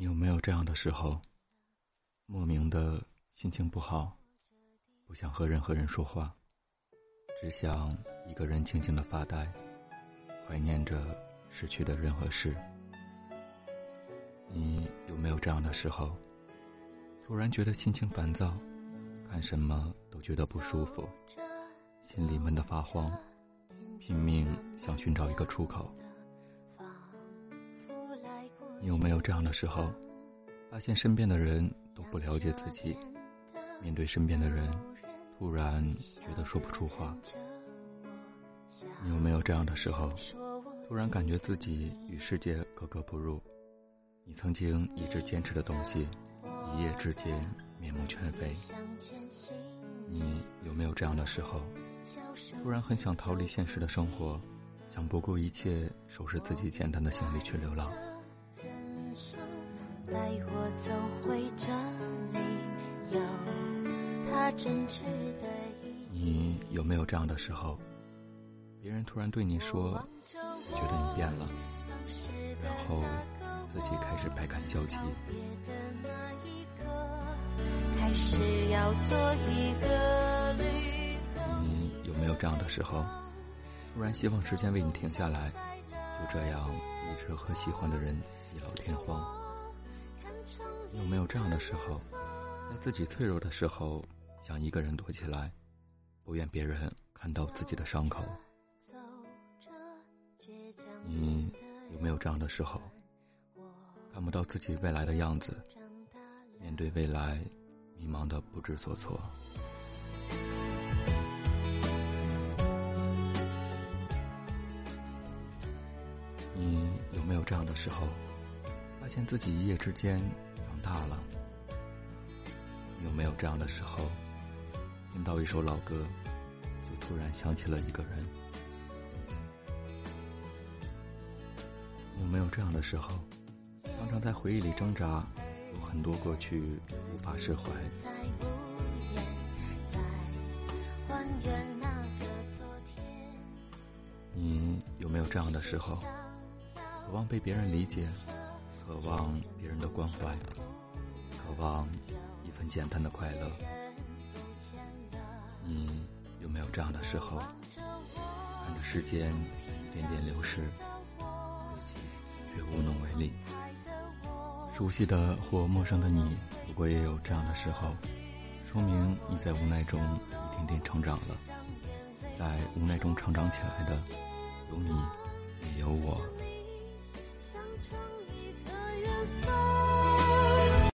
你有没有这样的时候，莫名的心情不好，不想和任何人说话，只想一个人静静的发呆，怀念着失去的人和事？你有没有这样的时候，突然觉得心情烦躁，看什么都觉得不舒服，心里闷得发慌，拼命想寻找一个出口？你有没有这样的时候，发现身边的人都不了解自己，面对身边的人，突然觉得说不出话？你有没有这样的时候，突然感觉自己与世界格格不入？你曾经一直坚持的东西，一夜之间面目全非？你有没有这样的时候，突然很想逃离现实的生活，想不顾一切收拾自己简单的行李去流浪？带我走回这里，有他真挚的意义。你有没有这样的时候？别人突然对你说：“我觉得你变了。”然后自己开始百感交集。你有没有这样的时候？突然希望时间为你停下来，就这样一直和喜欢的人地老天荒。有没有这样的时候，在自己脆弱的时候，想一个人躲起来，不愿别人看到自己的伤口？你有没有这样的时候，看不到自己未来的样子，面对未来，迷茫的不知所措？你有没有这样的时候，发现自己一夜之间长？大了，有没有这样的时候，听到一首老歌，就突然想起了一个人？有没有这样的时候，常常在回忆里挣扎，有很多过去无法释怀？你有没有这样的时候，渴望被别人理解，渴望别人的关怀？渴望一份简单的快乐，你有没有这样的时候？看着时间一点点流逝，自己却无能为力。熟悉的或陌生的你，如果也有这样的时候，说明你在无奈中一点点成长了。在无奈中成长起来的，有你，也有我。